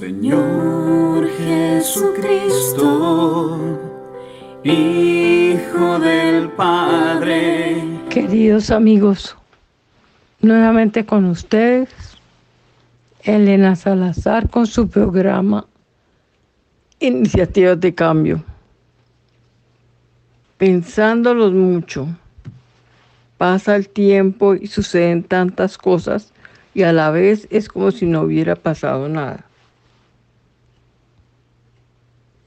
Señor Jesucristo, Hijo del Padre. Queridos amigos, nuevamente con ustedes, Elena Salazar con su programa Iniciativas de Cambio. Pensándolos mucho, pasa el tiempo y suceden tantas cosas y a la vez es como si no hubiera pasado nada.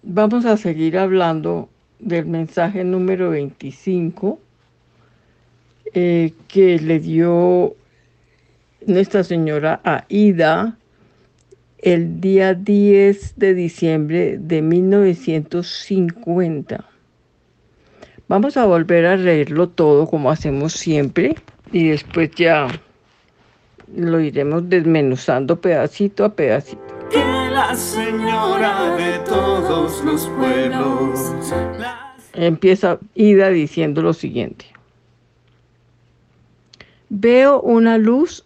Vamos a seguir hablando del mensaje número 25 eh, que le dio nuestra señora Aida el día 10 de diciembre de 1950. Vamos a volver a leerlo todo como hacemos siempre y después ya lo iremos desmenuzando pedacito a pedacito la señora de todos los pueblos. Empieza Ida diciendo lo siguiente. Veo una luz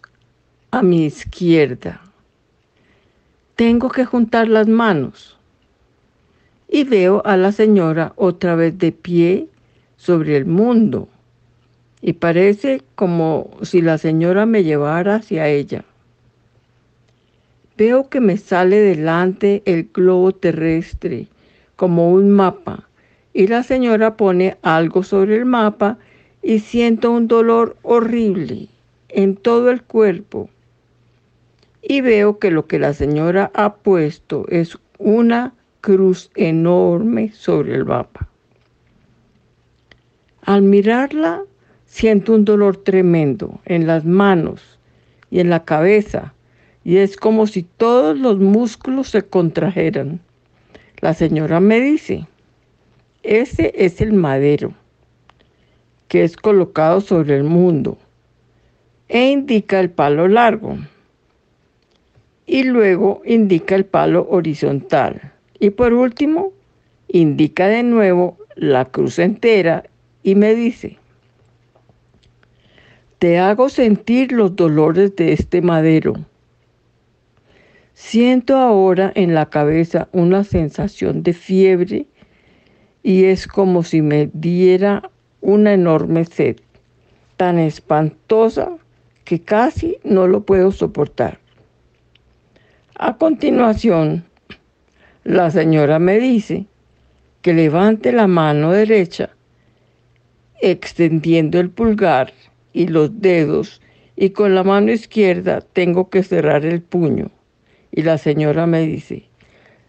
a mi izquierda. Tengo que juntar las manos. Y veo a la señora otra vez de pie sobre el mundo. Y parece como si la señora me llevara hacia ella. Veo que me sale delante el globo terrestre como un mapa y la señora pone algo sobre el mapa y siento un dolor horrible en todo el cuerpo. Y veo que lo que la señora ha puesto es una cruz enorme sobre el mapa. Al mirarla, siento un dolor tremendo en las manos y en la cabeza y es como si todos los músculos se contrajeran. La señora me dice, ese es el madero que es colocado sobre el mundo e indica el palo largo y luego indica el palo horizontal y por último indica de nuevo la cruz entera y me dice, te hago sentir los dolores de este madero Siento ahora en la cabeza una sensación de fiebre y es como si me diera una enorme sed, tan espantosa que casi no lo puedo soportar. A continuación, la señora me dice que levante la mano derecha, extendiendo el pulgar y los dedos, y con la mano izquierda tengo que cerrar el puño. Y la señora me dice,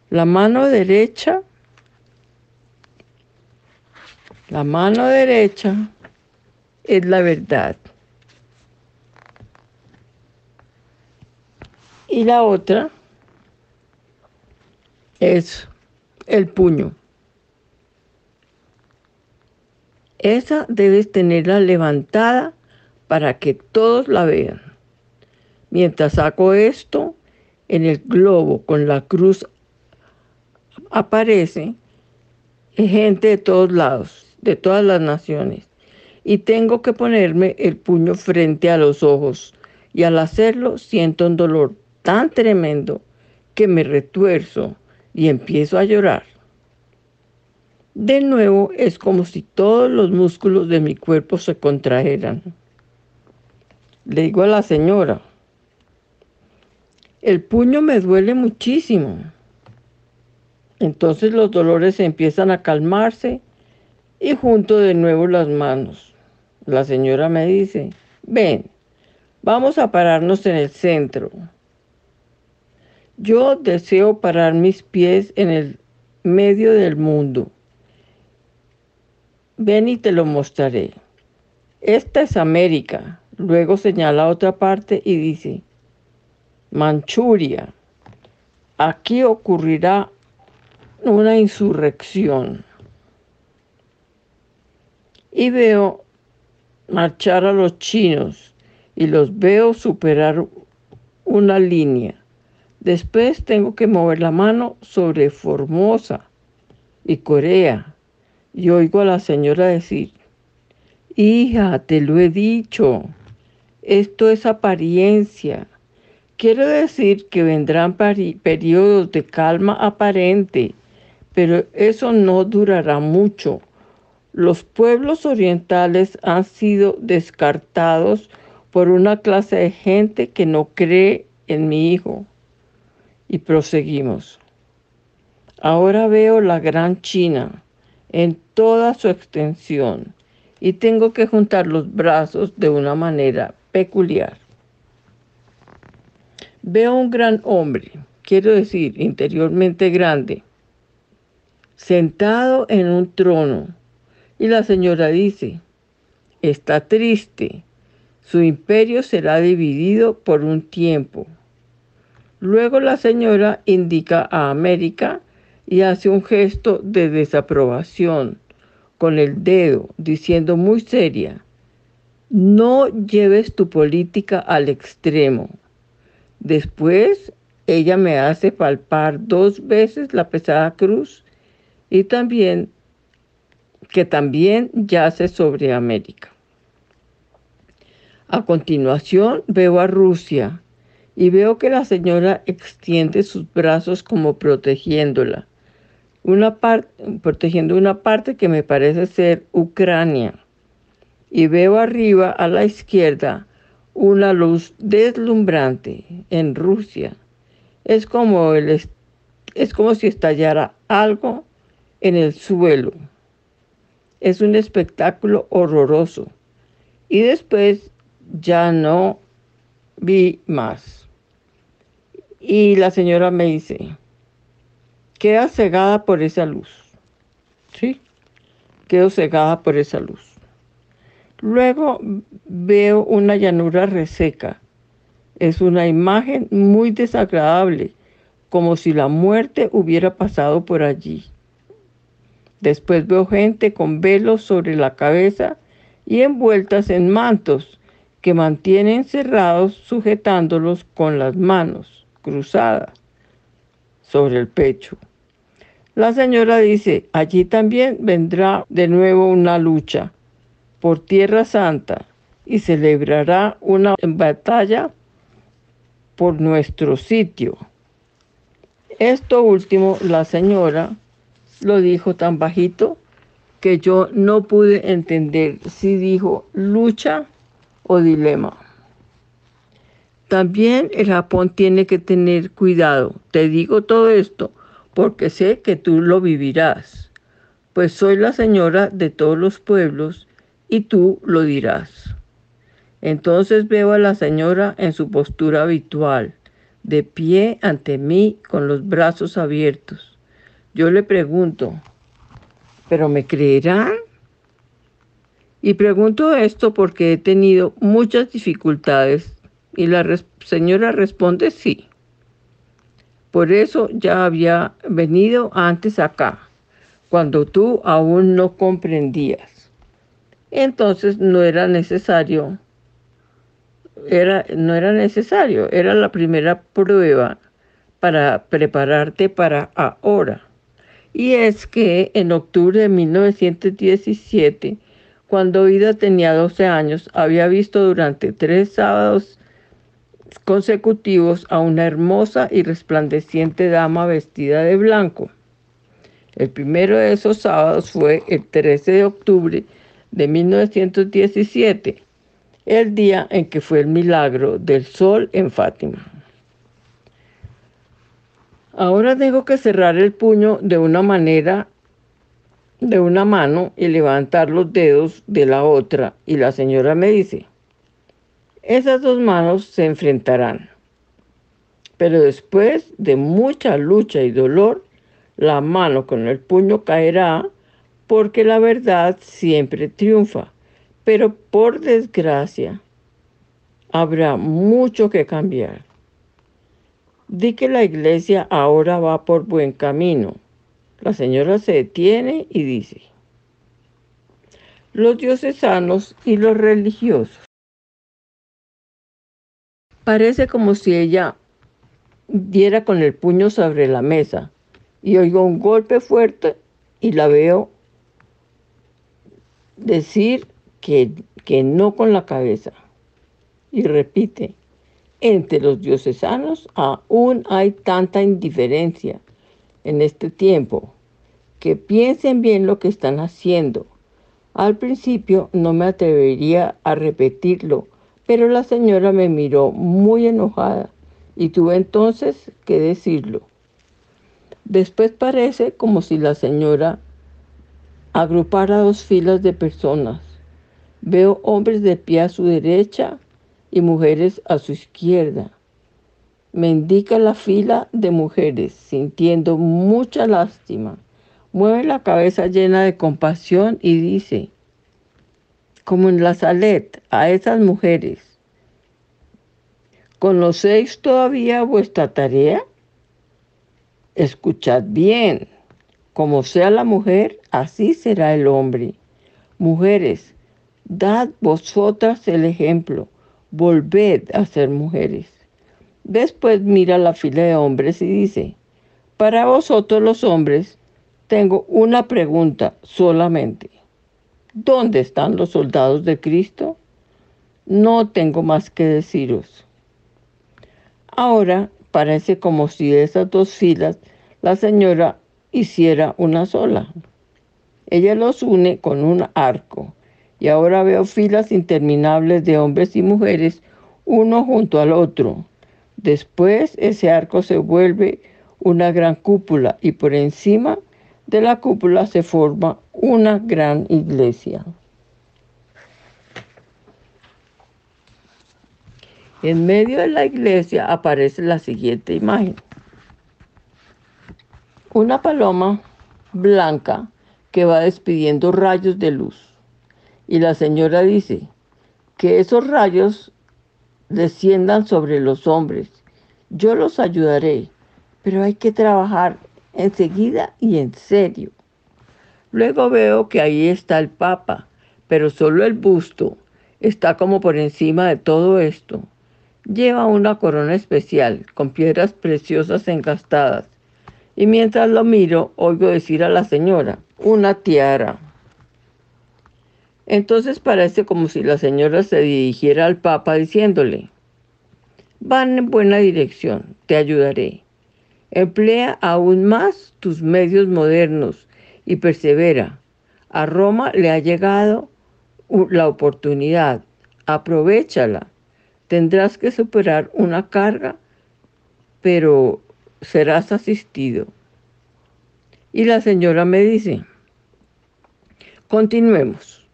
la mano derecha, la mano derecha es la verdad. Y la otra es el puño. Esa debes tenerla levantada para que todos la vean. Mientras hago esto, en el globo con la cruz aparece gente de todos lados, de todas las naciones. Y tengo que ponerme el puño frente a los ojos. Y al hacerlo siento un dolor tan tremendo que me retuerzo y empiezo a llorar. De nuevo es como si todos los músculos de mi cuerpo se contrajeran. Le digo a la señora, el puño me duele muchísimo. Entonces los dolores empiezan a calmarse y junto de nuevo las manos. La señora me dice, ven, vamos a pararnos en el centro. Yo deseo parar mis pies en el medio del mundo. Ven y te lo mostraré. Esta es América. Luego señala otra parte y dice, Manchuria. Aquí ocurrirá una insurrección. Y veo marchar a los chinos y los veo superar una línea. Después tengo que mover la mano sobre Formosa y Corea y oigo a la señora decir, hija, te lo he dicho, esto es apariencia Quiero decir que vendrán periodos de calma aparente, pero eso no durará mucho. Los pueblos orientales han sido descartados por una clase de gente que no cree en mi hijo. Y proseguimos. Ahora veo la gran China en toda su extensión y tengo que juntar los brazos de una manera peculiar. Veo un gran hombre, quiero decir, interiormente grande, sentado en un trono. Y la señora dice, está triste, su imperio será dividido por un tiempo. Luego la señora indica a América y hace un gesto de desaprobación con el dedo, diciendo muy seria, no lleves tu política al extremo. Después ella me hace palpar dos veces la pesada cruz y también que también yace sobre América. A continuación veo a Rusia y veo que la señora extiende sus brazos como protegiéndola una protegiendo una parte que me parece ser Ucrania. Y veo arriba a la izquierda una luz deslumbrante en Rusia. Es como, el, es como si estallara algo en el suelo. Es un espectáculo horroroso. Y después ya no vi más. Y la señora me dice, queda cegada por esa luz. ¿Sí? Quedo cegada por esa luz. Luego veo una llanura reseca. Es una imagen muy desagradable, como si la muerte hubiera pasado por allí. Después veo gente con velos sobre la cabeza y envueltas en mantos que mantienen cerrados sujetándolos con las manos cruzadas sobre el pecho. La señora dice, allí también vendrá de nuevo una lucha por Tierra Santa y celebrará una batalla por nuestro sitio. Esto último la señora lo dijo tan bajito que yo no pude entender si dijo lucha o dilema. También el Japón tiene que tener cuidado. Te digo todo esto porque sé que tú lo vivirás, pues soy la señora de todos los pueblos y tú lo dirás. Entonces veo a la señora en su postura habitual, de pie ante mí con los brazos abiertos. Yo le pregunto, ¿pero me creerán? Y pregunto esto porque he tenido muchas dificultades y la señora responde sí. Por eso ya había venido antes acá, cuando tú aún no comprendías. Entonces no era necesario, era, no era necesario, era la primera prueba para prepararte para ahora. Y es que en octubre de 1917, cuando Ida tenía 12 años, había visto durante tres sábados consecutivos a una hermosa y resplandeciente dama vestida de blanco. El primero de esos sábados fue el 13 de octubre de 1917, el día en que fue el milagro del sol en Fátima. Ahora tengo que cerrar el puño de una manera, de una mano y levantar los dedos de la otra. Y la señora me dice, esas dos manos se enfrentarán. Pero después de mucha lucha y dolor, la mano con el puño caerá porque la verdad siempre triunfa. Pero por desgracia, habrá mucho que cambiar. Di que la iglesia ahora va por buen camino. La señora se detiene y dice, los dioses sanos y los religiosos Parece como si ella diera con el puño sobre la mesa y oigo un golpe fuerte y la veo decir que, que no con la cabeza. Y repite, entre los diocesanos aún hay tanta indiferencia en este tiempo que piensen bien lo que están haciendo. Al principio no me atrevería a repetirlo, pero la señora me miró muy enojada y tuve entonces que decirlo. Después parece como si la señora agrupara dos filas de personas. Veo hombres de pie a su derecha y mujeres a su izquierda. Me indica la fila de mujeres, sintiendo mucha lástima. Mueve la cabeza llena de compasión y dice, como en la salet, a esas mujeres, ¿conocéis todavía vuestra tarea? Escuchad bien, como sea la mujer, así será el hombre. Mujeres, dad vosotras el ejemplo, volved a ser mujeres. Después mira la fila de hombres y dice, para vosotros los hombres, tengo una pregunta solamente. ¿Dónde están los soldados de Cristo? No tengo más que deciros. Ahora parece como si esas dos filas la señora hiciera una sola. Ella los une con un arco y ahora veo filas interminables de hombres y mujeres uno junto al otro. Después ese arco se vuelve una gran cúpula y por encima de la cúpula se forma una gran iglesia. En medio de la iglesia aparece la siguiente imagen. Una paloma blanca que va despidiendo rayos de luz. Y la señora dice, que esos rayos desciendan sobre los hombres. Yo los ayudaré, pero hay que trabajar enseguida y en serio. Luego veo que ahí está el Papa, pero solo el busto está como por encima de todo esto. Lleva una corona especial con piedras preciosas engastadas. Y mientras lo miro, oigo decir a la señora, una tiara. Entonces parece como si la señora se dirigiera al Papa diciéndole, van en buena dirección, te ayudaré. Emplea aún más tus medios modernos y persevera. A Roma le ha llegado la oportunidad. Aprovechala. Tendrás que superar una carga, pero serás asistido. Y la señora me dice, continuemos.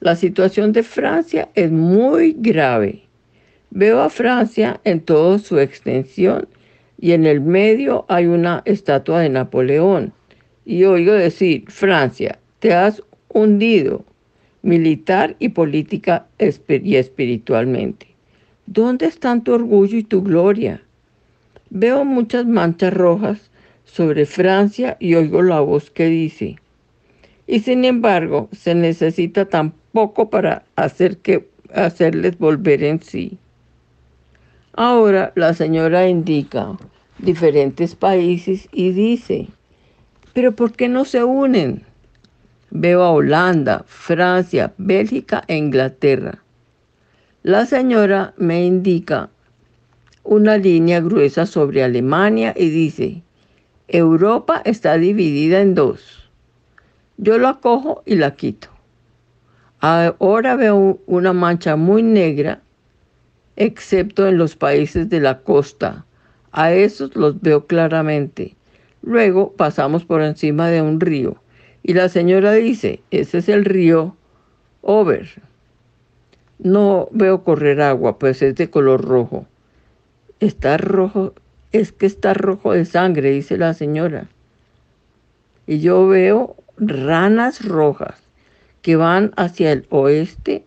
La situación de Francia es muy grave. Veo a Francia en toda su extensión y en el medio hay una estatua de Napoleón. Y oigo decir, Francia, te has hundido militar y política y espiritualmente. ¿Dónde están tu orgullo y tu gloria? Veo muchas manchas rojas sobre Francia y oigo la voz que dice, y sin embargo se necesita tan poco para hacer que, hacerles volver en sí. Ahora la señora indica diferentes países y dice, pero ¿por qué no se unen? Veo a Holanda, Francia, Bélgica e Inglaterra. La señora me indica una línea gruesa sobre Alemania y dice, Europa está dividida en dos. Yo la cojo y la quito. Ahora veo una mancha muy negra, excepto en los países de la costa, a esos los veo claramente. Luego pasamos por encima de un río y la señora dice, ese es el río Over. No veo correr agua, pues es de color rojo. Está rojo, es que está rojo de sangre, dice la señora. Y yo veo ranas rojas que van hacia el oeste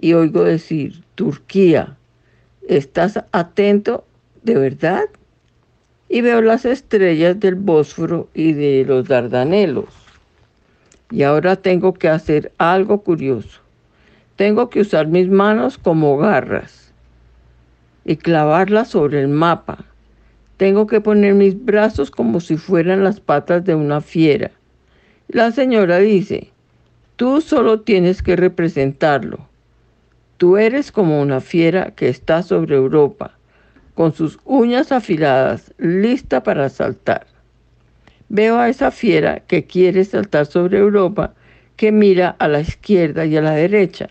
y oigo decir, Turquía, ¿estás atento de verdad? y veo las estrellas del Bósforo y de los Dardanelos. Y ahora tengo que hacer algo curioso. Tengo que usar mis manos como garras y clavarlas sobre el mapa. Tengo que poner mis brazos como si fueran las patas de una fiera. La señora dice, tú solo tienes que representarlo. Tú eres como una fiera que está sobre Europa con sus uñas afiladas, lista para saltar. Veo a esa fiera que quiere saltar sobre Europa, que mira a la izquierda y a la derecha,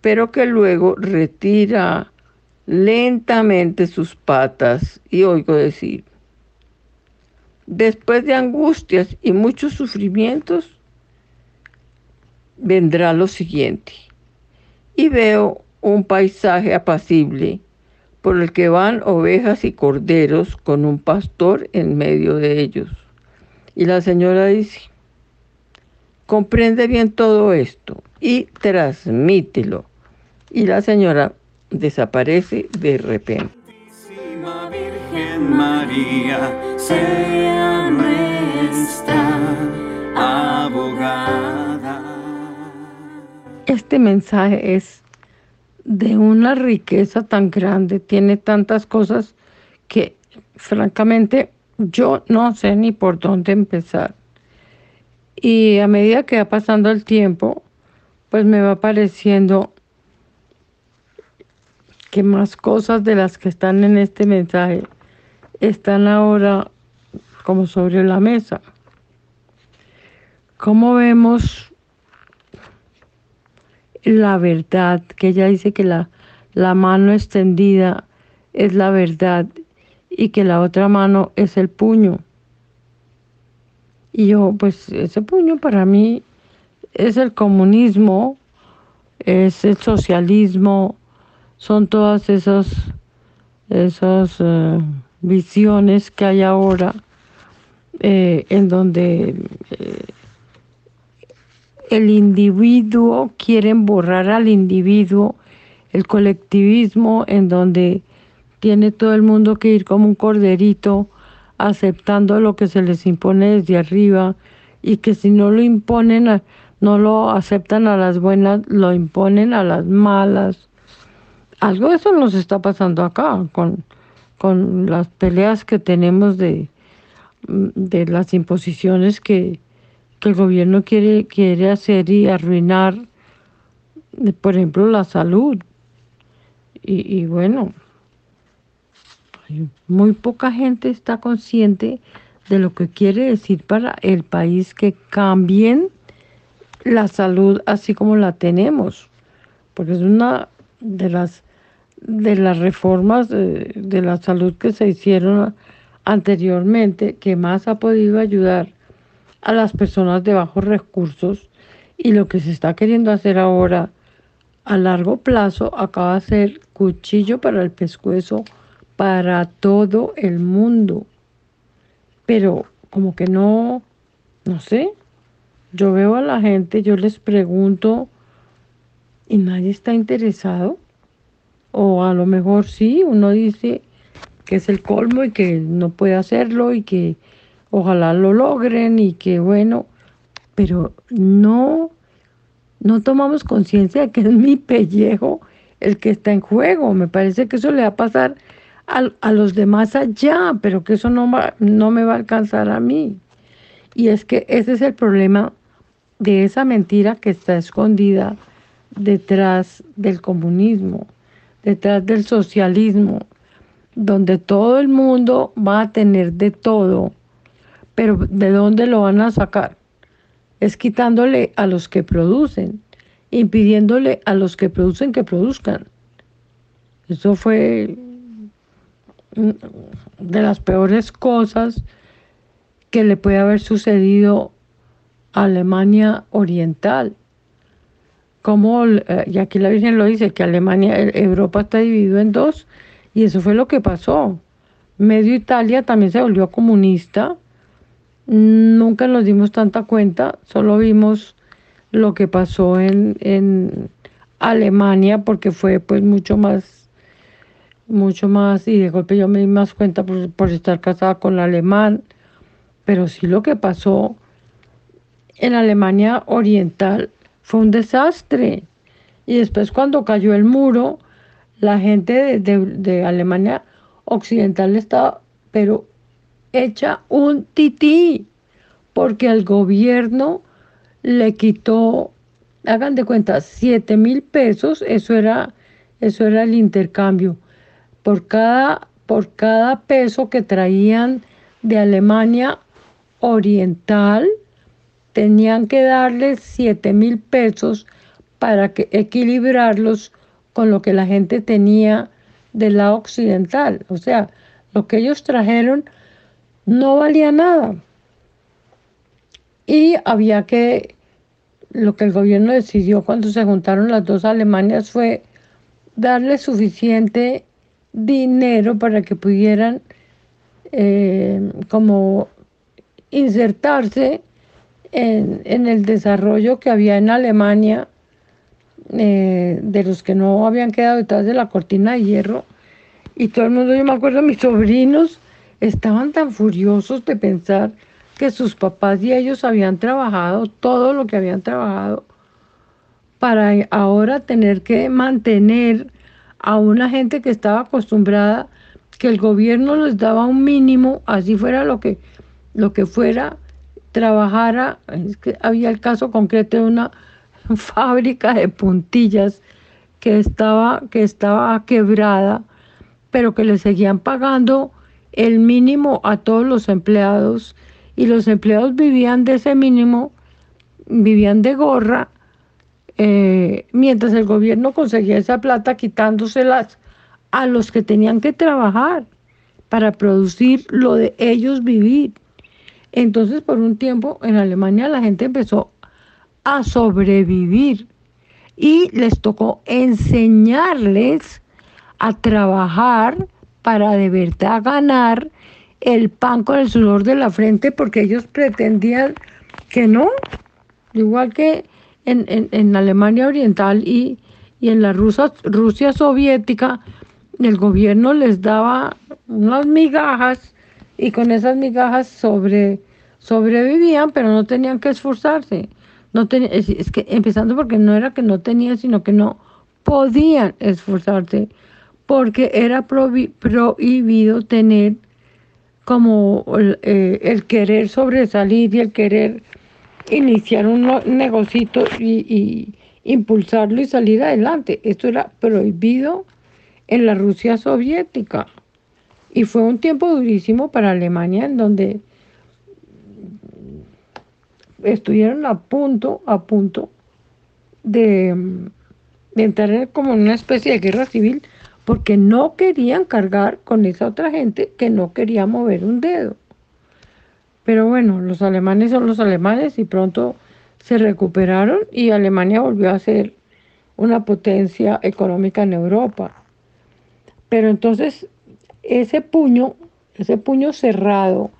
pero que luego retira lentamente sus patas y oigo decir, después de angustias y muchos sufrimientos, vendrá lo siguiente. Y veo un paisaje apacible por el que van ovejas y corderos con un pastor en medio de ellos. Y la señora dice, comprende bien todo esto y transmítelo. Y la señora desaparece de repente. Virgen María, sea nuestra abogada. Este mensaje es de una riqueza tan grande, tiene tantas cosas que francamente yo no sé ni por dónde empezar. Y a medida que va pasando el tiempo, pues me va pareciendo que más cosas de las que están en este mensaje están ahora como sobre la mesa. ¿Cómo vemos la verdad? Que ella dice que la, la mano extendida es la verdad y que la otra mano es el puño. Y yo, pues ese puño para mí es el comunismo, es el socialismo, son todas esas, esas eh, visiones que hay ahora eh, en donde eh, el individuo, quieren borrar al individuo, el colectivismo en donde tiene todo el mundo que ir como un corderito aceptando lo que se les impone desde arriba y que si no lo imponen, no lo aceptan a las buenas, lo imponen a las malas algo de eso nos está pasando acá con, con las peleas que tenemos de, de las imposiciones que, el gobierno quiere, quiere hacer y arruinar, por ejemplo, la salud. Y, y bueno, muy poca gente está consciente de lo que quiere decir para el país que cambien la salud así como la tenemos, porque es una de las de las reformas de, la salud que se hicieron anteriormente, que más ha podido ayudar a las personas de bajos recursos y lo que se está queriendo hacer ahora a largo plazo acaba de ser cuchillo para el pescuezo para todo el mundo. Pero como que no, no sé, yo veo a la gente, yo les pregunto y nadie está interesado. O a lo mejor sí, uno dice que es el colmo y que no puede hacerlo y que ojalá lo logren y que bueno, pero no, no tomamos conciencia de que es mi pellejo el que está en juego. Me parece que eso le va a pasar a, a los demás allá, pero que eso no, no me va a alcanzar a mí. Y es que ese es el problema de esa mentira que está escondida detrás del comunismo detrás del socialismo, donde todo el mundo va a tener de todo, pero ¿de dónde lo van a sacar? Es quitándole a los que producen, impidiéndole a los que producen que produzcan. Eso fue de las peores cosas que le puede haber sucedido a Alemania Oriental como, eh, y aquí la Virgen lo dice, que Alemania, Europa está dividido en dos, y eso fue lo que pasó. Medio Italia también se volvió comunista, nunca nos dimos tanta cuenta, solo vimos lo que pasó en, en Alemania, porque fue pues mucho más, mucho más, y de golpe yo me di más cuenta por, por estar casada con el alemán, pero sí lo que pasó en Alemania Oriental fue un desastre. Y después cuando cayó el muro, la gente de, Alemania Occidental estaba, pero hecha un tití, porque el gobierno le quitó, hagan de cuenta, 7 mil pesos, eso era, eso era el intercambio. Por cada, por cada peso que traían de Alemania Oriental, tenían que darles 7 mil pesos para que, equilibrarlos con lo que la gente tenía del lado occidental. O sea, lo que ellos trajeron no valía nada. Y había que, lo que el gobierno decidió cuando se juntaron las dos Alemanias fue darle suficiente dinero para que pudieran eh, como insertarse en, el desarrollo que había en Alemania eh, de los que no habían quedado detrás de la cortina de hierro. Y todo el mundo, yo me acuerdo, mis sobrinos estaban tan furiosos de pensar que sus papás y ellos habían trabajado todo lo que habían trabajado para ahora tener que mantener a una gente que estaba acostumbrada que el gobierno les daba un mínimo, así fuera lo que, lo que fuera, trabajara, es que había el caso concreto de una fábrica de puntillas que estaba, que estaba quebrada, pero que le seguían pagando el mínimo a todos los empleados y los empleados vivían de ese mínimo, vivían de gorra, eh, mientras el gobierno conseguía esa plata quitándoselas a los que tenían que trabajar para producir lo de ellos vivir. Entonces, por un tiempo en Alemania la gente empezó a sobrevivir y les tocó enseñarles a trabajar para de verdad ganar el pan con el sudor de la frente porque ellos pretendían que no, igual que en, Alemania Oriental y, en la Rusia soviética, el gobierno les daba unas migajas y con esas migajas sobre, sobrevivían, pero no tenían que esforzarse. No es, que empezando porque no era que no tenían, sino que no podían esforzarse, porque era prohibido tener como eh, el querer sobresalir y el querer iniciar un negocito y, impulsarlo y salir adelante. Esto era prohibido en la Rusia soviética. Y fue un tiempo durísimo para Alemania en donde estuvieron a punto, a punto de, entrar como en una especie de guerra civil porque no querían cargar con esa otra gente que no quería mover un dedo. Pero bueno, los alemanes son los alemanes y pronto se recuperaron y Alemania volvió a ser una potencia económica en Europa. Pero entonces ese puño, ese puño cerrado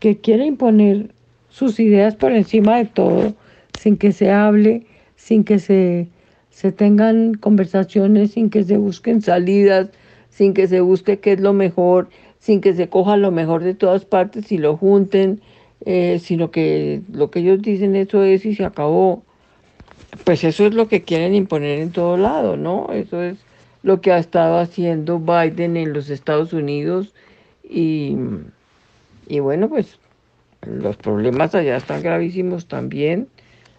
que quiere imponer sus ideas por encima de todo, sin que se hable, sin que se, se tengan conversaciones, sin que se busquen salidas, sin que se busque qué es lo mejor, sin que se coja lo mejor de todas partes y lo junten, eh, sino que lo que ellos dicen eso es y se acabó. Pues eso es lo que quieren imponer en todo lado, ¿no? Eso es lo que ha estado haciendo Biden en los Estados Unidos y, y bueno, pues los problemas allá están gravísimos también.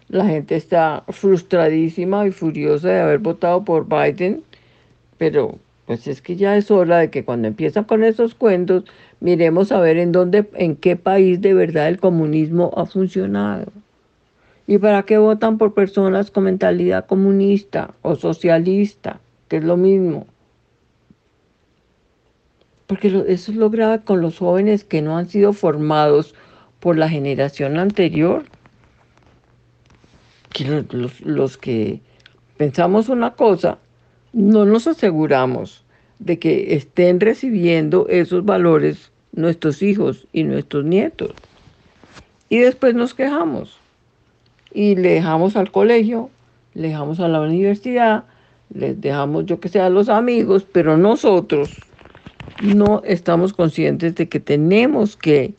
La gente está frustradísima y furiosa de haber votado por Biden, pero pues es que ya es hora de que cuando empiezan con esos cuentos, miremos a ver en dónde, en qué país de verdad el comunismo ha funcionado. ¿Y para qué votan por personas con mentalidad comunista o socialista, es lo mismo? Porque eso es lo con los jóvenes que no han sido formados por la generación anterior. Que los que pensamos una cosa no nos aseguramos de que estén recibiendo esos valores nuestros hijos y nuestros nietos. Y después nos quejamos y le dejamos al colegio, le dejamos a la universidad, les dejamos yo que sea a los amigos, pero nosotros no estamos conscientes de que tenemos que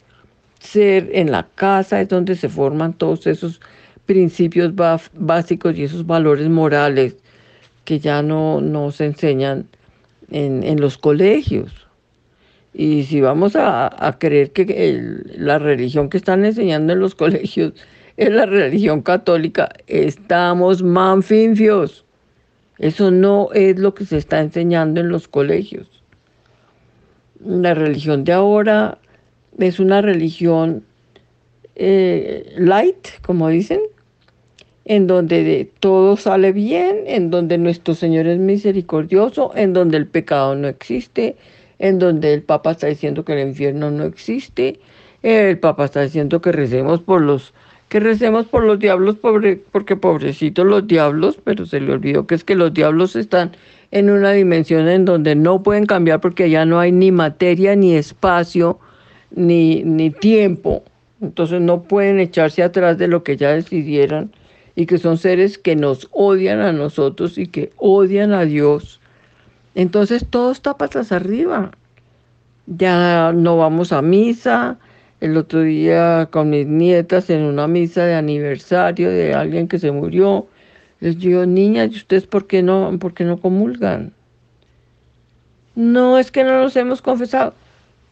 ser en la casa, es donde se forman todos esos principios básicos y esos valores morales que ya no, nos se enseñan en, los colegios. Y si vamos a, creer que la religión que están enseñando en los colegios es la religión católica, estamos manfinfios. Eso no es lo que se está enseñando en los colegios. la religión de ahora es una religión eh, light, como dicen, en donde todo sale bien, en donde nuestro Señor es misericordioso, en donde el pecado no existe, en donde el Papa está diciendo que el infierno no existe, el Papa está diciendo que recemos por los que recemos por los diablos, porque pobrecitos los diablos, pero se le olvidó que es que los diablos están en una dimensión en donde no pueden cambiar porque ya no hay ni materia, ni espacio, ni, ni tiempo. Entonces no pueden echarse atrás de lo que ya decidieron y que son seres que nos odian a nosotros y que odian a Dios. Entonces todo está patas arriba. Ya no vamos a misa. El otro día con mis nietas en una misa de aniversario de alguien que se murió, les digo, niñas, ¿y ustedes por qué no, por qué no comulgan? No es que no nos hemos confesado.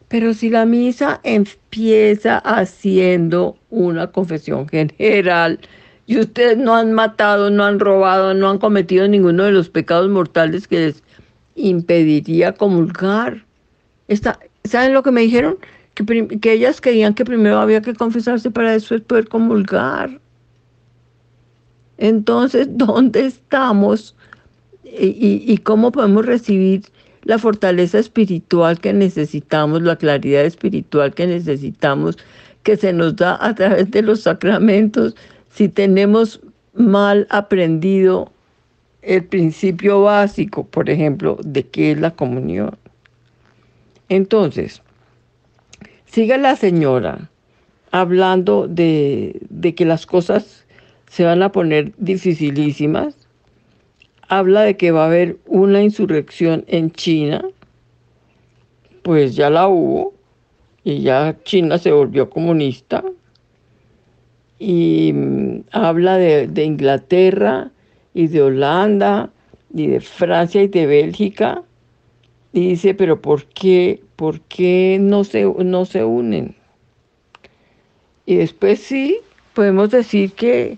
Pero si la misa empieza haciendo una confesión general y ustedes no han matado, no han robado, no han cometido ninguno de los pecados mortales que les impediría comulgar. ¿Saben lo que me dijeron? Que, ellas creían que primero había que confesarse para después poder comulgar. Entonces, ¿dónde estamos? y cómo podemos recibir la fortaleza espiritual que necesitamos, la claridad espiritual que necesitamos, que se nos da a través de los sacramentos, si tenemos mal aprendido el principio básico, por ejemplo, de qué es la comunión. Entonces, sigue la señora hablando de, de que las cosas se van a poner dificilísimas. Habla de que va a haber una insurrección en China. Pues ya la hubo. Y ya China se volvió comunista y mm, habla de, Inglaterra y de Holanda y de Francia y de Bélgica dice, pero ¿por qué, por qué no, se, no se unen? Y después sí, podemos decir que,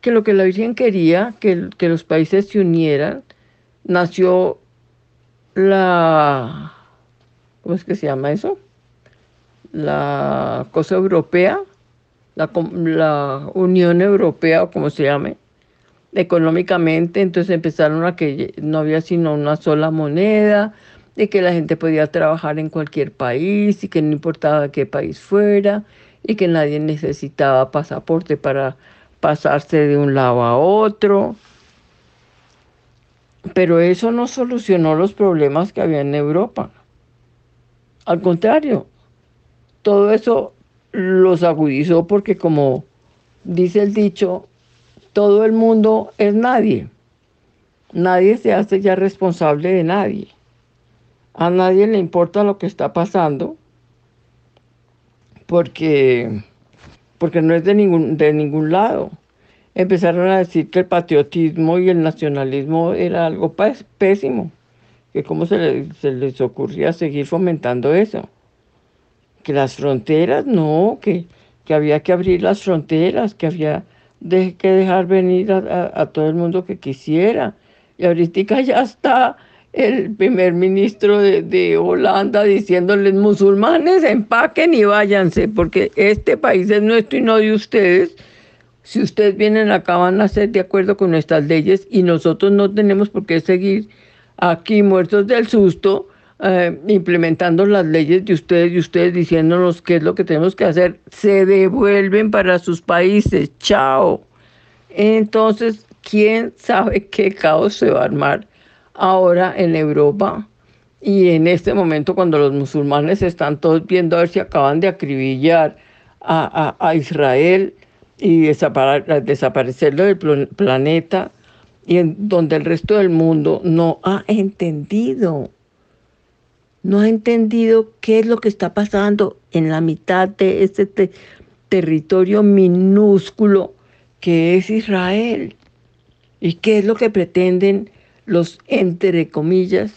que lo que la Virgen quería, que, que los países se unieran, nació la, ¿cómo es que se llama eso? La cosa europea, la, Unión Europea o como se llame, económicamente, entonces empezaron a que no había sino una sola moneda, de que la gente podía trabajar en cualquier país y que no importaba qué país fuera y que nadie necesitaba pasaporte para pasarse de un lado a otro. Pero eso no solucionó los problemas que había en Europa. Al contrario, todo eso los agudizó porque como dice el dicho, todo el mundo es nadie. Nadie se hace ya responsable de nadie. A nadie le importa lo que está pasando porque, porque no es de ningún, de ningún lado. Empezaron a decir que el patriotismo y el nacionalismo era algo pésimo, que cómo se, les ocurría seguir fomentando eso que las fronteras, no, que, que había que abrir las fronteras, que había que dejar venir a, todo el mundo que quisiera. Y ahorita ya está el primer ministro de, Holanda diciéndoles musulmanes empaquen y váyanse, porque este país es nuestro y no de ustedes. Si ustedes vienen acá van a ser de acuerdo con nuestras leyes y nosotros no tenemos por qué seguir aquí muertos del susto eh, implementando las leyes de ustedes y ustedes diciéndonos qué es lo que tenemos que hacer, se devuelven para sus países. Chao. Entonces, ¿quién sabe qué caos se va a armar ahora en Europa? Y en este momento, cuando los musulmanes están todos viendo a ver si acaban de acribillar a, Israel y desaparecerlo del planeta, y en donde el resto del mundo no ha entendido no ha entendido qué es lo que está pasando en la mitad de este territorio minúsculo que es Israel y qué es lo que pretenden los, entre comillas,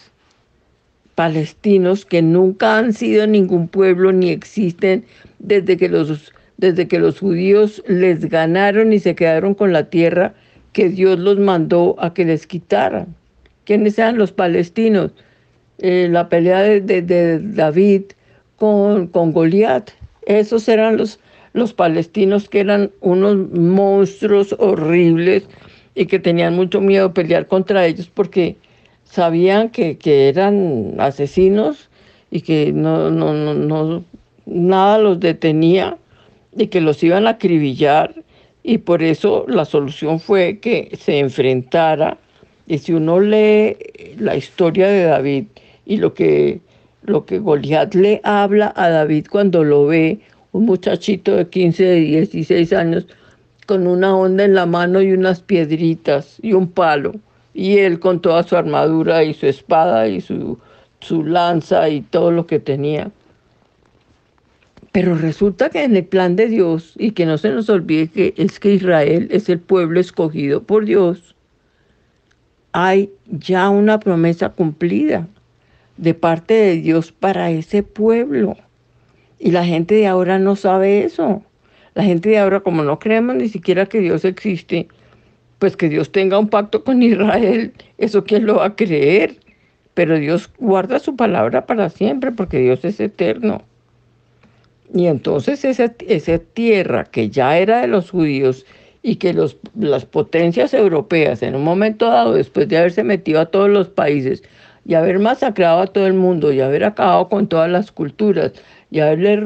palestinos que nunca han sido ningún pueblo ni existen desde que los, desde que los judíos les ganaron y se quedaron con la tierra que Dios los mandó a que les quitaran. ¿Quiénes sean los palestinos? eh, la pelea de, David con, con Goliat. Esos eran los, los palestinos que eran unos monstruos horribles y que tenían mucho miedo pelear contra ellos porque sabían que, eran asesinos y que no, no, no, nada los detenía y que los iban a acribillar. Y por eso la solución fue que se enfrentara. Y si uno lee la historia de David y lo que lo que Goliat le habla a David cuando lo ve, un muchachito de 15, de 16 años, con una onda en la mano y unas piedritas y un palo, y él con toda su armadura y su espada y su, su lanza y todo lo que tenía. Pero resulta que en el plan de Dios, y que no se nos olvide que es que Israel es el pueblo escogido por Dios, hay ya una promesa cumplida de parte de Dios para ese pueblo. Y la gente de ahora no sabe eso. La gente de ahora, como no creemos ni siquiera que Dios existe, pues que Dios tenga un pacto con Israel, eso quién lo va a creer. Pero Dios guarda su palabra para siempre porque Dios es eterno. Y entonces esa, esa tierra que ya era de los judíos y que los, las potencias europeas en un momento dado, después de haberse metido a todos los países y haber masacrado a todo el mundo y haber acabado con todas las culturas y haberle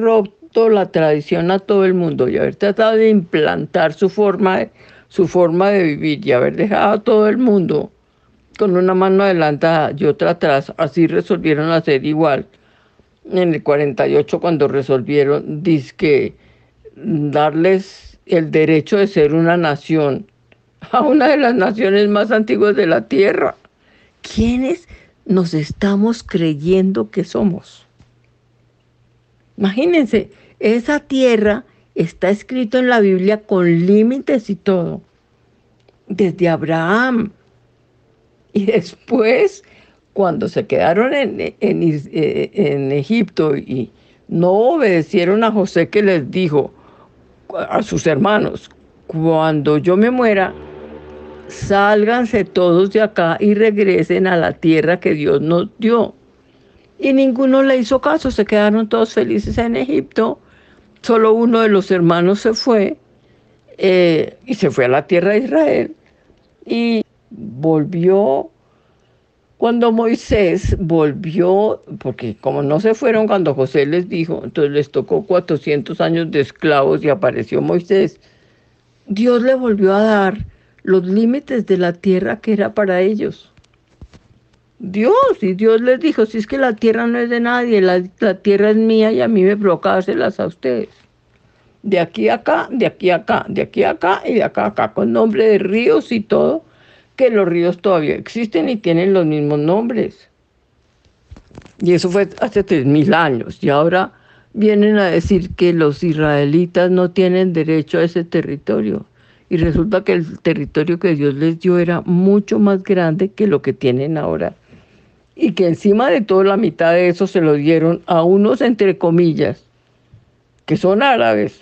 la tradición a todo el mundo y haber tratado de implantar su forma de, su forma de vivir y haber dejado a todo el mundo con una mano adelantada y otra atrás, así resolvieron hacer igual en el 48 cuando resolvieron que darles el derecho de ser una nación a una de las naciones más antiguas de la tierra. ¿Quiénes nos estamos creyendo que somos? Imagínense, esa tierra está escrito en la Biblia con límites y todo. Desde Abraham. Y después cuando se quedaron en, eh, en, Egipto y no obedecieron a José que les dijo a sus hermanos, cuando yo me muera, sálganse todos de acá y regresen a la tierra que Dios nos dio. Y ninguno le hizo caso, se quedaron todos felices en Egipto. Solo uno de los hermanos se fue eh, y se fue a la tierra de Israel y volvió cuando Moisés volvió, porque como no se fueron cuando José les dijo, entonces les tocó 400 años de esclavos y apareció Moisés, Dios le volvió a dar los límites de la tierra que era para ellos. Dios, y Dios les dijo, si es que la tierra no es de nadie, la, tierra es mía y a mí me provoca dárselas a ustedes. De aquí a acá, de aquí a acá, de aquí a acá y de acá a acá, con nombre de ríos y todo, que los ríos todavía existen y tienen los mismos nombres. Y eso fue hace tres mil años. Y ahora vienen a decir que los israelitas no tienen derecho a ese territorio. Y resulta que el territorio que Dios les dio era mucho más grande que lo que tienen ahora. Y que encima de toda la mitad de eso se lo dieron a unos, entre comillas, que son árabes,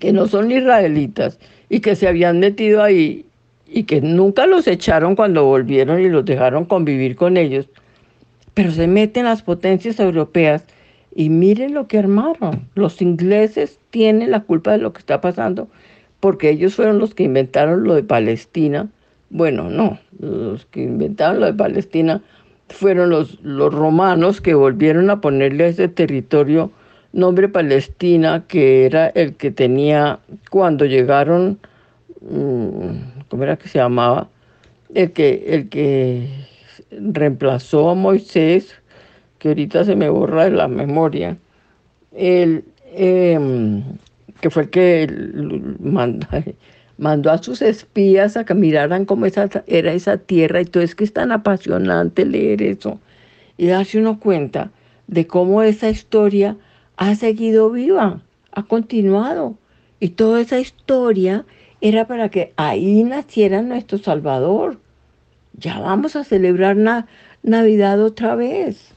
que no son israelitas, y que se habían metido ahí y que nunca los echaron cuando volvieron y los dejaron convivir con ellos, pero se meten las potencias europeas y miren lo que armaron. Los ingleses tienen la culpa de lo que está pasando porque ellos fueron los que inventaron lo de Palestina. Bueno, no, los que inventaron lo de Palestina fueron los, los romanos que volvieron a ponerle a ese territorio nombre Palestina, que era el que tenía cuando llegaron mm, ¿cómo era que se llamaba? El que, el que reemplazó a Moisés, que ahorita se me borra de la memoria, el, em, que fue el que mandó, mandó, a sus espías a que miraran cómo esa, era esa tierra, y todo es que es tan apasionante leer eso y darse uno cuenta de cómo esa historia ha seguido viva, ha continuado, y toda esa historia era para que ahí naciera nuestro Salvador. Ya vamos a celebrar Navidad otra vez.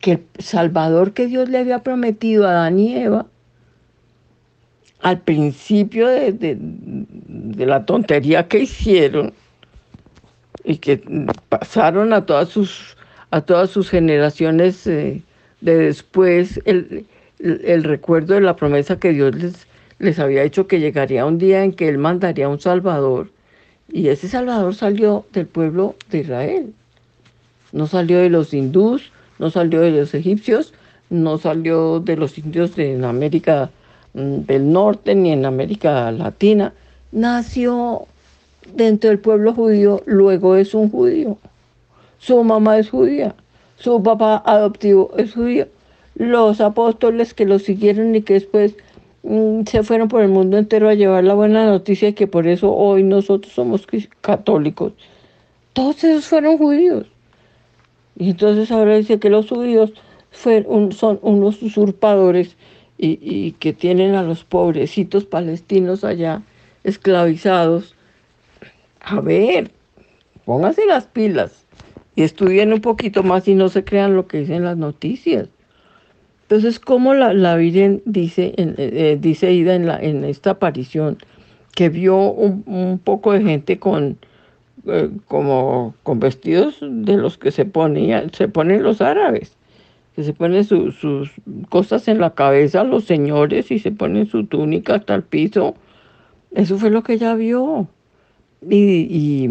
Que el Salvador que Dios le había prometido a Adán y Eva, al principio de, la tontería que hicieron y que pasaron a todas sus a todas sus generaciones eh, de después el, recuerdo de la promesa que Dios les, les había hecho que llegaría un día en que Él mandaría un Salvador. Y ese Salvador salió del pueblo de Israel. No salió de los hindús, no salió de los egipcios, no salió de los indios en América del Norte ni en América Latina. Nació dentro del pueblo judío, luego es un judío. Su mamá es judía, su papá adoptivo es judío. Los apóstoles que lo siguieron y que después mm, se fueron por el mundo entero a llevar la buena noticia que por eso hoy nosotros somos católicos. Todos esos fueron judíos. Y entonces ahora dice que los judíos son unos usurpadores y, y, que tienen a los pobrecitos palestinos allá esclavizados. A ver, pónganse las pilas y estudien un poquito más y no se crean lo que dicen las noticias. Entonces, como la, la Virgen dice, en, eh, eh, dice Ida en, la, en esta aparición, que vio un, un poco de gente con, eh, como con vestidos de los que se ponían, se ponen los árabes, que se ponen sus cosas en la cabeza los señores y se ponen su túnica hasta el piso. Eso fue lo que ella vio. Y,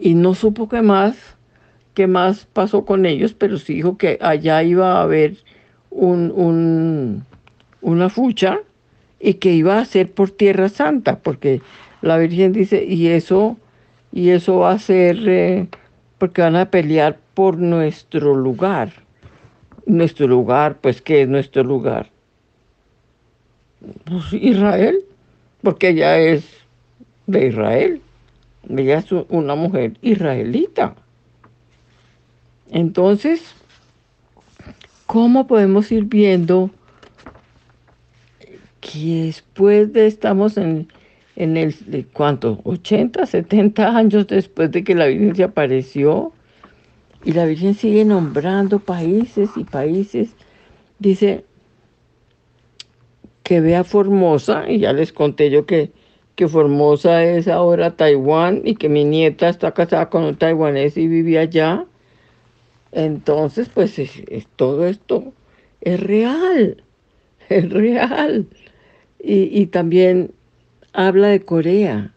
y, no supo qué más, qué más pasó con ellos, pero sí dijo que allá iba a haber un, un, una fucha y que iba a ser por Tierra Santa, porque la Virgen dice, y eso y eso va a ser eh, porque van a pelear por nuestro lugar. Nuestro lugar, pues, ¿qué es nuestro lugar? Pues Israel, porque ella es de Israel. Ella es una mujer israelita. Entonces, ¿cómo podemos ir viendo que después de estamos en en el, ¿cuánto? 80, 70 años después de que la Virgen se apareció. Y la Virgen sigue nombrando países y países. Dice que vea Formosa, y ya les conté yo que, que Formosa es ahora Taiwán y que mi nieta está casada con un taiwanés y vive allá. Entonces, pues todo esto es real, es real. Y, y también habla de Corea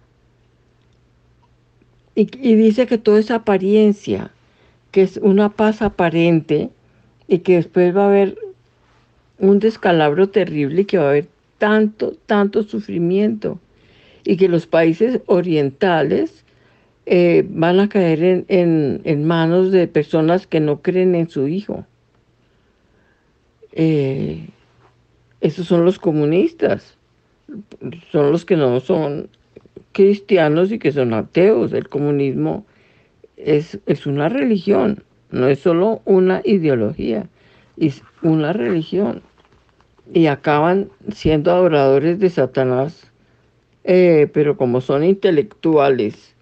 y, dice que toda esa apariencia, que es una paz aparente y que después va a haber un descalabro terrible y que va a haber tanto, tanto sufrimiento y que los países orientales eh, van a caer en, manos de personas que no creen en su hijo. Eh, esos son los comunistas son los que no son cristianos y que son ateos. El comunismo es, es una religión, no es solo una ideología, es una religión. Y acaban siendo adoradores de Satanás, eh, pero como son intelectuales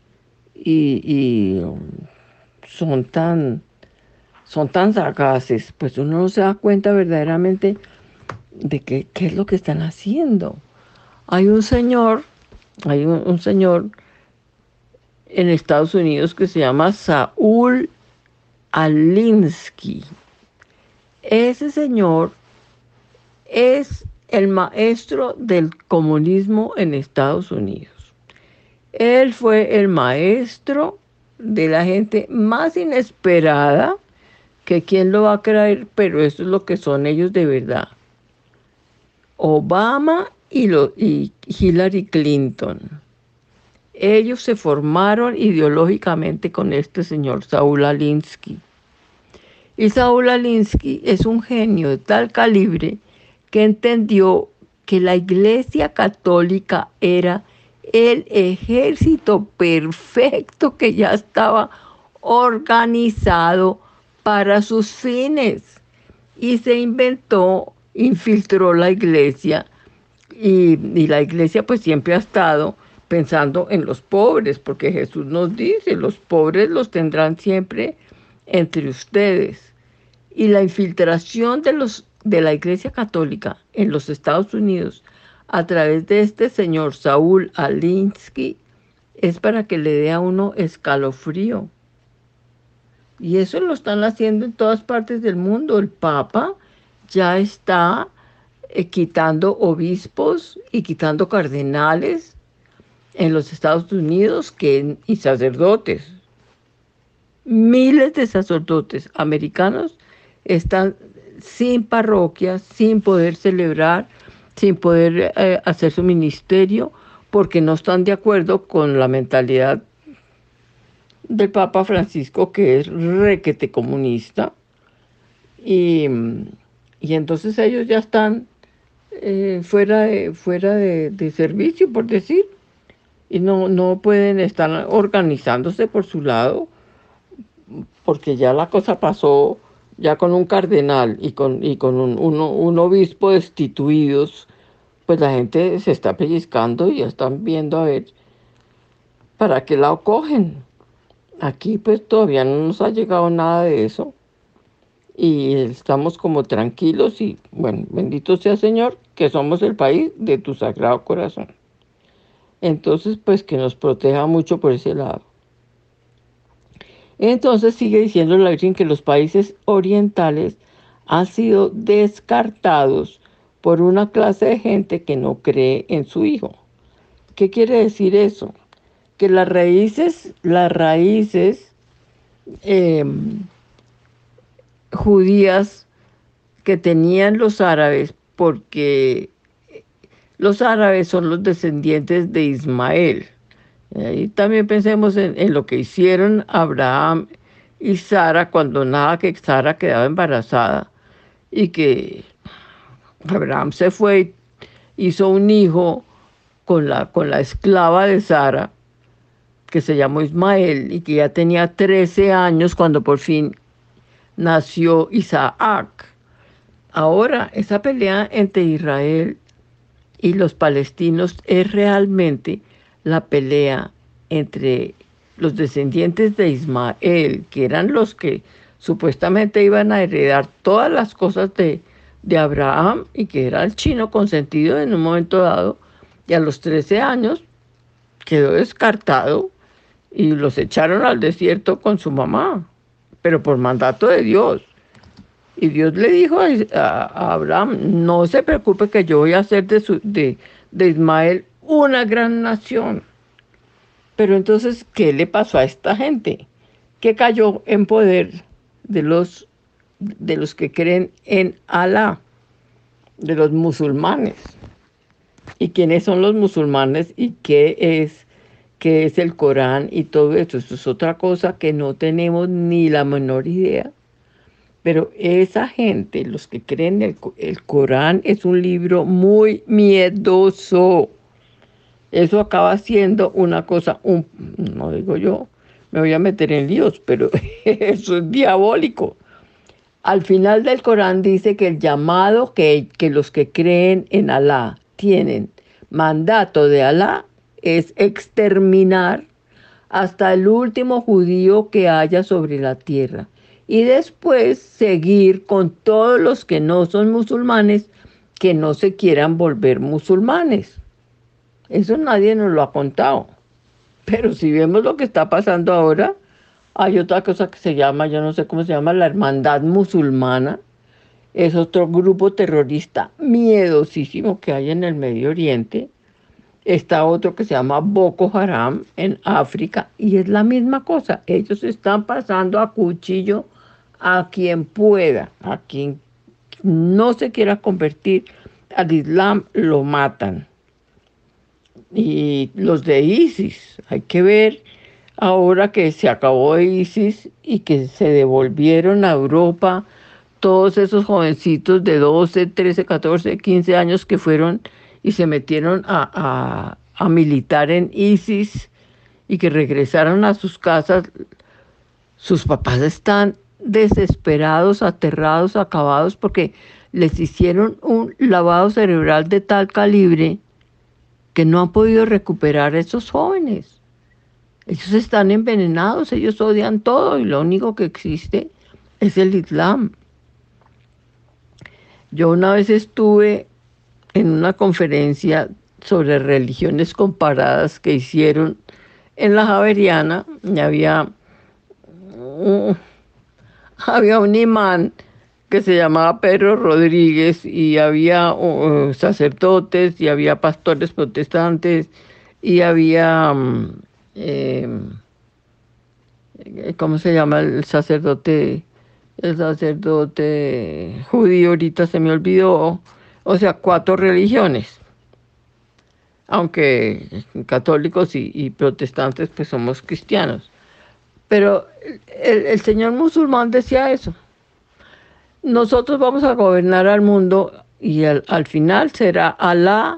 y, y son tan son tan sagaces, pues uno no se da cuenta verdaderamente de qué, qué es lo que están haciendo. Hay un señor, hay un, señor en Estados Unidos que se llama Saúl Alinsky. Ese señor es el maestro del comunismo en Estados Unidos. Él fue el maestro de la gente más inesperada que quien lo va a creer, pero eso es lo que son ellos de verdad. Obama y, lo, y Hillary Clinton. Ellos se formaron ideológicamente con este señor Saúl Alinsky. Y Saúl Alinsky es un genio de tal calibre que entendió que la Iglesia Católica era el ejército perfecto que ya estaba organizado para sus fines. Y se inventó, infiltró la iglesia y, la iglesia pues siempre ha estado pensando en los pobres, porque Jesús nos dice, los pobres los tendrán siempre entre ustedes. Y la infiltración de, los, de la Iglesia Católica en los Estados Unidos a través de este señor Saúl Alinsky es para que le dé a uno escalofrío. Y eso lo están haciendo en todas partes del mundo. El Papa ya está eh, quitando obispos y quitando cardenales en los Estados Unidos que, y sacerdotes. Miles de sacerdotes americanos están sin parroquias, sin poder celebrar, sin poder eh, hacer su ministerio, porque no están de acuerdo con la mentalidad del Papa Francisco, que es requete comunista. Y, entonces ellos ya están eh, fuera, de, fuera de, servicio, por decir, y no, no pueden estar organizándose por su lado, porque ya la cosa pasó ya con un cardenal y con, y con un, un, obispo destituidos, pues la gente se está pellizcando y ya están viendo a ver para qué la cogen. Aquí pues todavía no nos ha llegado nada de eso y estamos como tranquilos y bueno, bendito sea Señor que somos el país de tu sagrado corazón. Entonces pues que nos proteja mucho por ese lado. Entonces sigue diciendo la Virgen que los países orientales han sido descartados por una clase de gente que no cree en su hijo. ¿Qué quiere decir eso? Que las raíces, las raíces em, judías que tenían los árabes, porque los árabes son los descendientes de Ismael, y también pensemos en, lo que hicieron Abraham y Sara cuando nada que Sara quedaba embarazada y que Abraham se fue y hizo un hijo con la, con la esclava de Sara que se llamó Ismael y que ya tenía 13 años cuando por fin nació Isaac. Ahora, esa pelea entre Israel y los palestinos es realmente la pelea entre los descendientes de Ismael, que eran los que supuestamente iban a heredar todas las cosas de, de Abraham y que era el chino consentido en un momento dado, y a los 13 años quedó descartado y los echaron al desierto con su mamá, pero por mandato de Dios. Y Dios le dijo a, Abraham, no se preocupe que yo voy a hacer de, su, de, de Ismael una gran nación. Pero entonces, ¿qué le pasó a esta gente? Que cayó en poder de los, de los que creen en Alá, de los musulmanes. ¿Y quiénes son los musulmanes y qué es, qué es el Corán y todo esto? Esto es otra cosa que no tenemos ni la menor idea. Pero esa gente, los que creen el, el Corán, es un libro muy miedoso eso acaba siendo una cosa, un, no digo yo, me voy a meter en líos, pero eso es diabólico. Al final del Corán dice que el llamado que, que los que creen en Alá tienen, mandato de Alá, es exterminar hasta el último judío que haya sobre la tierra y después seguir con todos los que no son musulmanes que no se quieran volver musulmanes. Eso nadie nos lo ha contado. Pero si vemos lo que está pasando ahora, hay otra cosa que se llama, yo no sé cómo se llama, la Hermandad Musulmana. Es otro grupo terrorista miedosísimo que hay en el Medio Oriente. Está otro que se llama Boko Haram en África y es la misma cosa. Ellos están pasando a cuchillo a quien pueda, a quien no se quiera convertir al Islam, lo matan y los de ISIS. Hay que ver ahora que se acabó ISIS y que se devolvieron a Europa todos esos jovencitos de 12, 13, 14, 15 años que fueron y se metieron a, a militar en ISIS y que regresaron a sus casas, sus papás están desesperados, aterrados, acabados, porque les hicieron un lavado cerebral de tal calibre que no han podido recuperar a esos jóvenes. Ellos están envenenados, ellos odian todo y lo único que existe es el Islam. Yo una vez estuve en una conferencia sobre religiones comparadas que hicieron en la Javeriana y había había un imán que se llamaba Pedro Rodríguez y había uh, sacerdotes y había pastores protestantes y había, mm, em, ¿cómo se llama el sacerdote? El sacerdote judío, ahorita se me olvidó, o sea, cuatro religiones aunque católicos y, protestantes pues somos cristianos. Pero el, señor musulmán decía eso. Nosotros vamos a gobernar al mundo y al, al, final será Alá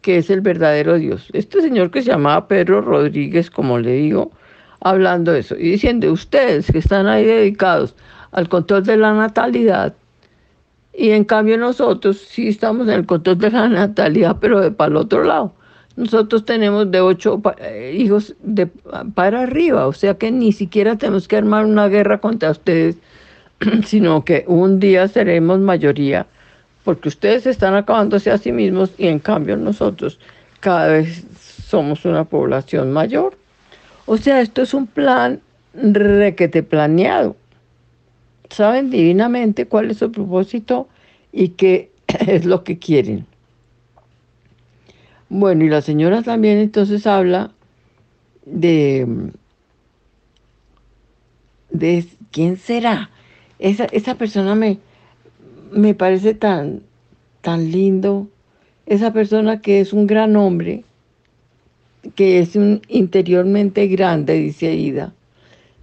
que es el verdadero Dios. Este señor que se llamaba Pedro Rodríguez, como le digo, hablando eso y diciendo, ustedes que están ahí dedicados al control de la natalidad, y en cambio nosotros sí estamos en el control de la natalidad, pero de para el otro lado. Nosotros tenemos de ocho eh, hijos de para arriba, o sea que ni siquiera tenemos que armar una guerra contra ustedes, sino que un día seremos mayoría, porque ustedes están acabándose a sí mismos y en cambio nosotros cada vez somos una población mayor. O sea, esto es un plan requete planeado. Saben divinamente cuál es su propósito y qué es lo que quieren. Bueno, y la señora también entonces habla de, de quién será. Esa, esa persona me, me parece tan, tan lindo. Esa persona que es un gran hombre, que es un interiormente grande, dice Aida,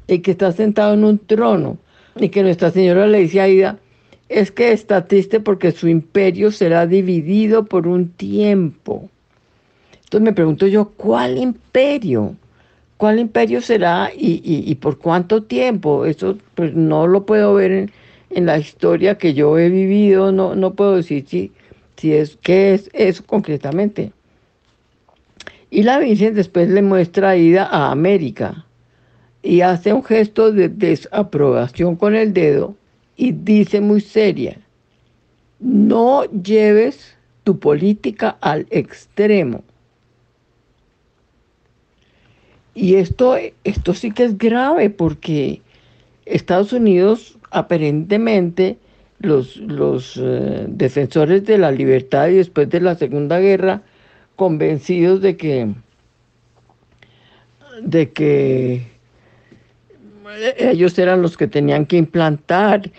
y que está sentado en un trono, y que Nuestra Señora le dice a Aida, es que está triste porque su imperio será dividido por un tiempo. Entonces me pregunto yo, ¿cuál imperio? ¿Cuál imperio será y, por cuánto tiempo? Eso pues no lo puedo ver en, la historia que yo he vivido, no, no puedo decir si, si es qué es eso concretamente. Y la Virgen después le muestra ida a América y hace un gesto de desaprobación con el dedo y dice muy seria, no lleves tu política al extremo. Y esto, esto sí que es grave porque Estados Unidos aparentemente los, los eh, defensores de la libertad y después de la Segunda Guerra convencidos de que de que ellos eran los que tenían que implantar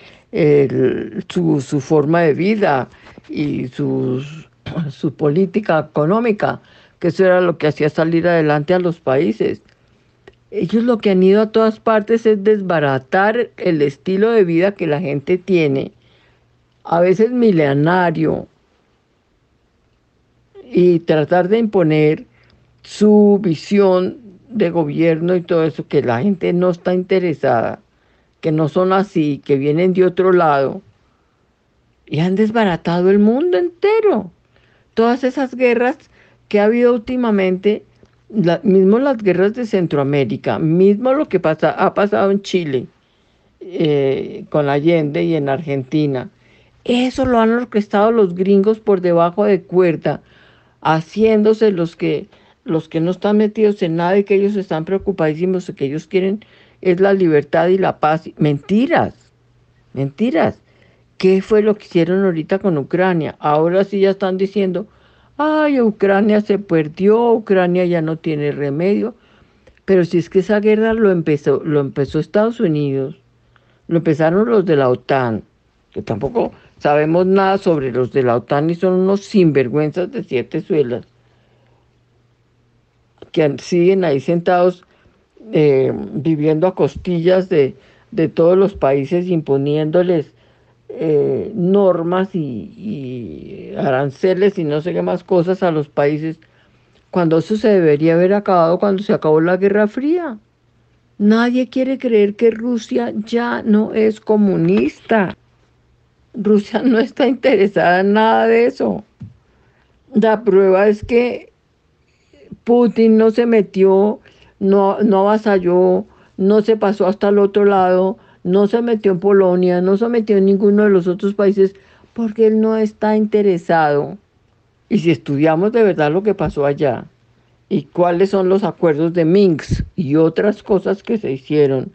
su, su, forma de vida y su política económica que eso era lo que hacía salir adelante a los países. Ellos lo que han ido a todas partes es desbaratar el estilo de vida que la gente tiene, a veces milenario, y tratar de imponer su visión de gobierno y todo eso, que la gente no está interesada, que no son así, que vienen de otro lado, y han desbaratado el mundo entero. Todas esas guerras que ha habido últimamente, mismo las guerras de Centroamérica, mismo lo que pasa, ha pasado en Chile eh, con Allende y en Argentina, eso lo han orquestado los gringos por debajo de cuerda, haciéndose los que, los que no están metidos en nada y que ellos están preocupadísimos, que ellos quieren es la libertad y la paz. Mentiras, mentiras. ¿Qué fue lo que hicieron ahorita con Ucrania? Ahora sí ya están diciendo, ay, Ucrania se perdió, Ucrania ya no tiene remedio. Pero si es que esa guerra lo empezó, lo empezó Estados Unidos, lo empezaron los de la OTAN, que tampoco sabemos nada sobre los de la OTAN y son unos sinvergüenzas de siete suelas, que siguen ahí sentados eh, viviendo a costillas de, de todos los países, imponiéndoles eh, normas y, aranceles y no sé qué más cosas a los países, cuando eso se debería haber acabado cuando se acabó la Guerra Fría. Nadie quiere creer que Rusia ya no es comunista. Rusia no está interesada en nada de eso. La prueba es que Putin no se metió, no, no avasalló, no se pasó hasta el otro lado, no se metió en Polonia, no se metió en ninguno de los otros países porque él no está interesado. Y si estudiamos de verdad lo que pasó allá y cuáles son los acuerdos de Minsk y otras cosas que se hicieron,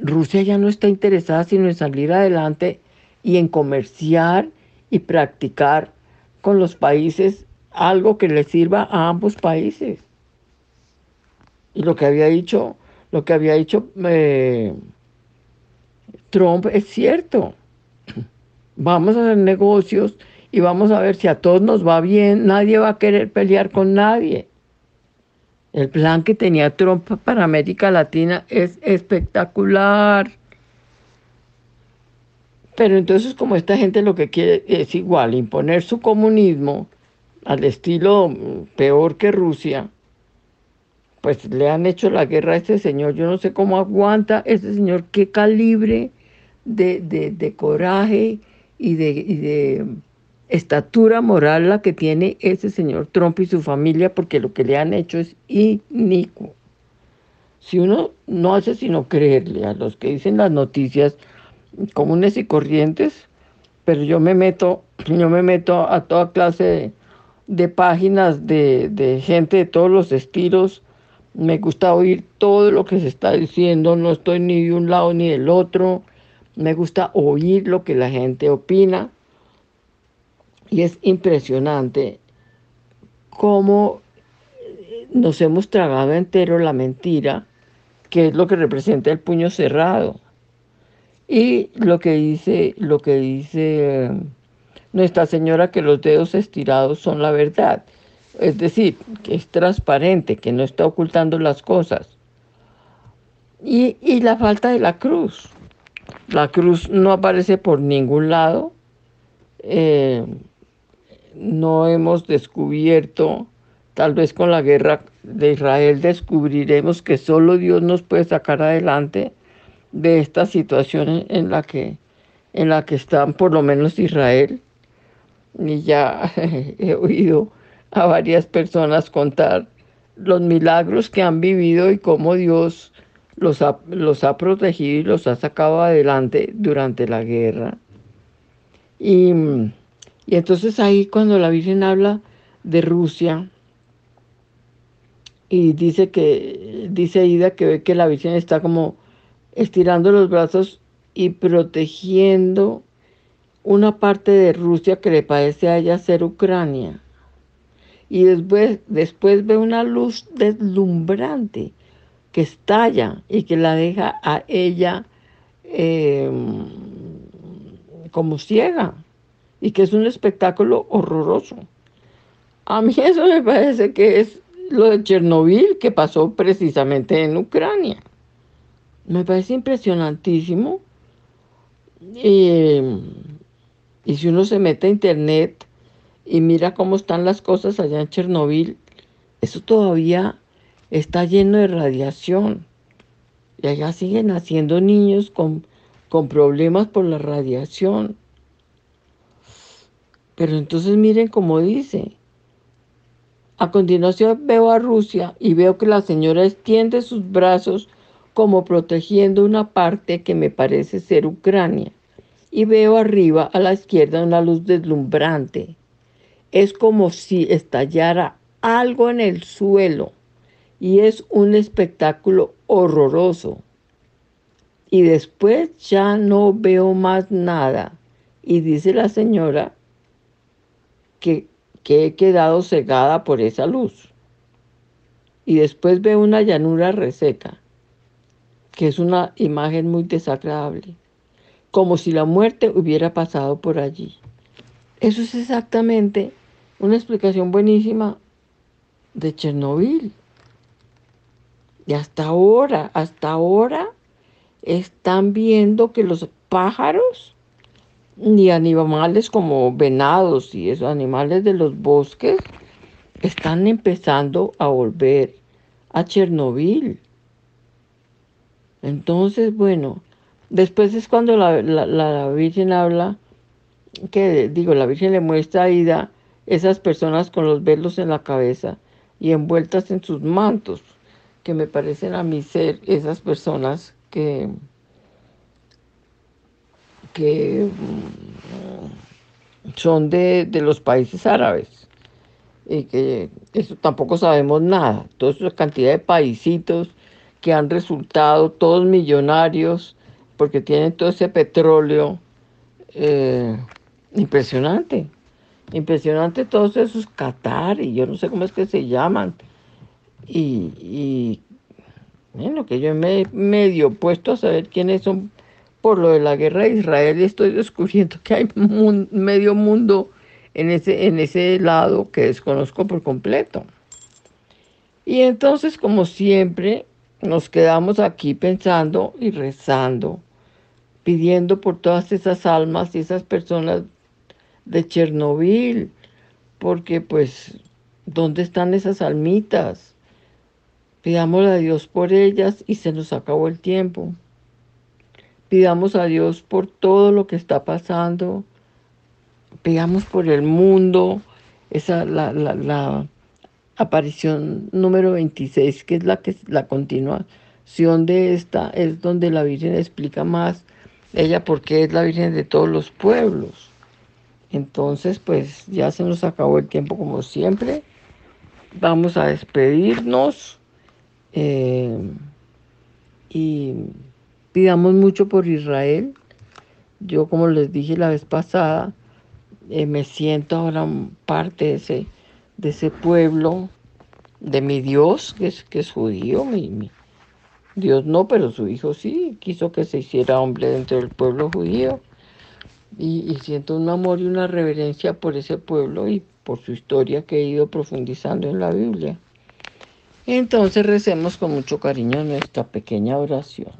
Rusia ya no está interesada sino en salir adelante y en comerciar y practicar con los países algo que le sirva a ambos países. Y lo que había dicho, lo que había dicho eh, Trump es cierto. Vamos a hacer negocios y vamos a ver si a todos nos va bien. Nadie va a querer pelear con nadie. El plan que tenía Trump para América Latina es espectacular. Pero entonces como esta gente lo que quiere es igual, imponer su comunismo al estilo mm, peor que Rusia, pues le han hecho la guerra a este señor. Yo no sé cómo aguanta ese señor, qué calibre de, coraje y de, de estatura moral la que tiene ese señor Trump y su familia, porque lo que le han hecho es inicuo. Si uno no hace sino creerle a los que dicen las noticias comunes y corrientes, pero yo me meto, yo me meto a toda clase de, páginas de, de gente de todos los estilos. Me gusta oír todo lo que se está diciendo, no estoy ni de un lado ni del otro. Me gusta oír lo que la gente opina y es impresionante cómo nos hemos tragado entero la mentira, que es lo que representa el puño cerrado. Y lo que dice, lo que dice Nuestra Señora, que los dedos estirados son la verdad. Es decir, que es transparente, que no está ocultando las cosas. Y, y la falta de la cruz. La cruz no aparece por ningún lado. Eh, no hemos descubierto, tal vez con la guerra de Israel descubriremos que solo Dios nos puede sacar adelante de esta situación en la que, en la que están por lo menos Israel. Y ya he oído a varias personas contar los milagros que han vivido y cómo Dios los ha, los ha protegido y los ha sacado adelante durante la guerra. Y y entonces ahí cuando la Virgen habla de Rusia y dice que, dice Ida que ve que la Virgen está como estirando los brazos y protegiendo una parte de Rusia que le parece a ella ser Ucrania. Y después, después ve una luz deslumbrante que estalla y que la deja a ella em, como ciega y que es un espectáculo horroroso. A mí eso me parece que es lo de Chernobyl que pasó precisamente en Ucrania. Me parece impresionantísimo. Y, y si uno se mete a internet y mira cómo están las cosas allá en Chernobyl, eso todavía está lleno de radiación. Y allá siguen naciendo niños con, con problemas por la radiación. Pero entonces miren cómo dice. A continuación veo a Rusia y veo que la señora extiende sus brazos como protegiendo una parte que me parece ser Ucrania. Y veo arriba a la izquierda una luz deslumbrante. Es como si estallara algo en el suelo y es un espectáculo horroroso. Y después ya no veo más nada. Y dice la señora que, he quedado cegada por esa luz. Y después veo una llanura reseca, que es una imagen muy desagradable, como si la muerte hubiera pasado por allí. Eso es exactamente una explicación buenísima de Chernobyl. Y hasta ahora, hasta ahora, están viendo que los pájaros ni animales como venados y esos animales de los bosques están empezando a volver a Chernobyl. Entonces, bueno, después es cuando la, Virgen habla, que digo, la Virgen le muestra a Ida esas personas con los velos en la cabeza y envueltas en sus mantos, que me parecen a mí ser esas personas que, que mm, son de, los países árabes y que eso tampoco sabemos nada. Toda esa cantidad de paisitos que han resultado todos millonarios porque tienen todo ese petróleo eh, impresionante. Impresionante todos esos Qatar y yo no sé cómo es que se llaman. Y, y bueno, que yo me he medio puesto a saber quiénes son por lo de la guerra de Israel y estoy descubriendo que hay medio mundo en ese, en ese lado que desconozco por completo. Y entonces, como siempre, nos quedamos aquí pensando y rezando, pidiendo por todas esas almas y esas personas de Chernobyl, porque pues, ¿dónde están esas almitas? Pidamos a Dios por ellas y se nos acabó el tiempo. Pidamos a Dios por todo lo que está pasando. Pidamos por el mundo. Esa la, la, la aparición número 26, que es la que la continuación de esta, es donde la Virgen explica más ella porque es la Virgen de todos los pueblos. Entonces, pues ya se nos acabó el tiempo como siempre. Vamos a despedirnos eh, y pidamos mucho por Israel. Yo, como les dije la vez pasada, eh, me siento ahora parte de ese, de ese pueblo, de mi Dios, que es, que es judío. Mi, Dios no, pero su hijo sí, quiso que se hiciera hombre dentro del pueblo judío y, siento un amor y una reverencia por ese pueblo y por su historia que he ido profundizando en la Biblia. Entonces recemos con mucho cariño nuestra pequeña oración.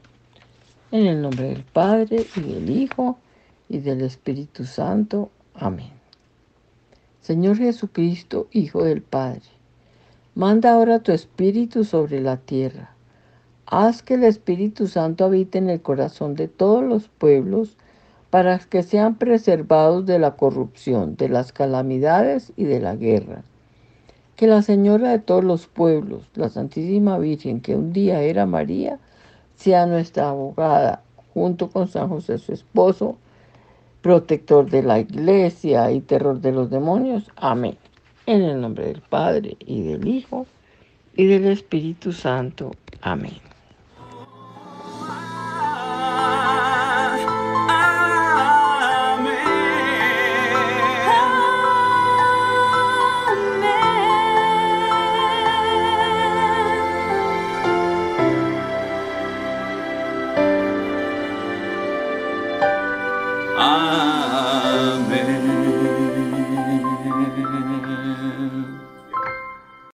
En el nombre del Padre y del Hijo y del Espíritu Santo. Amén. Señor Jesucristo, Hijo del Padre, manda ahora tu Espíritu sobre la tierra. Haz que el Espíritu Santo habite en el corazón de todos los pueblos para que sean preservados de la corrupción, de las calamidades y de la guerra. Que la Señora de todos los pueblos, la Santísima Virgen, que un día era María, sea nuestra abogada, junto con San José su esposo, protector de la iglesia y terror de los demonios. Amén. En el nombre del Padre y del Hijo y del Espíritu Santo. Amén.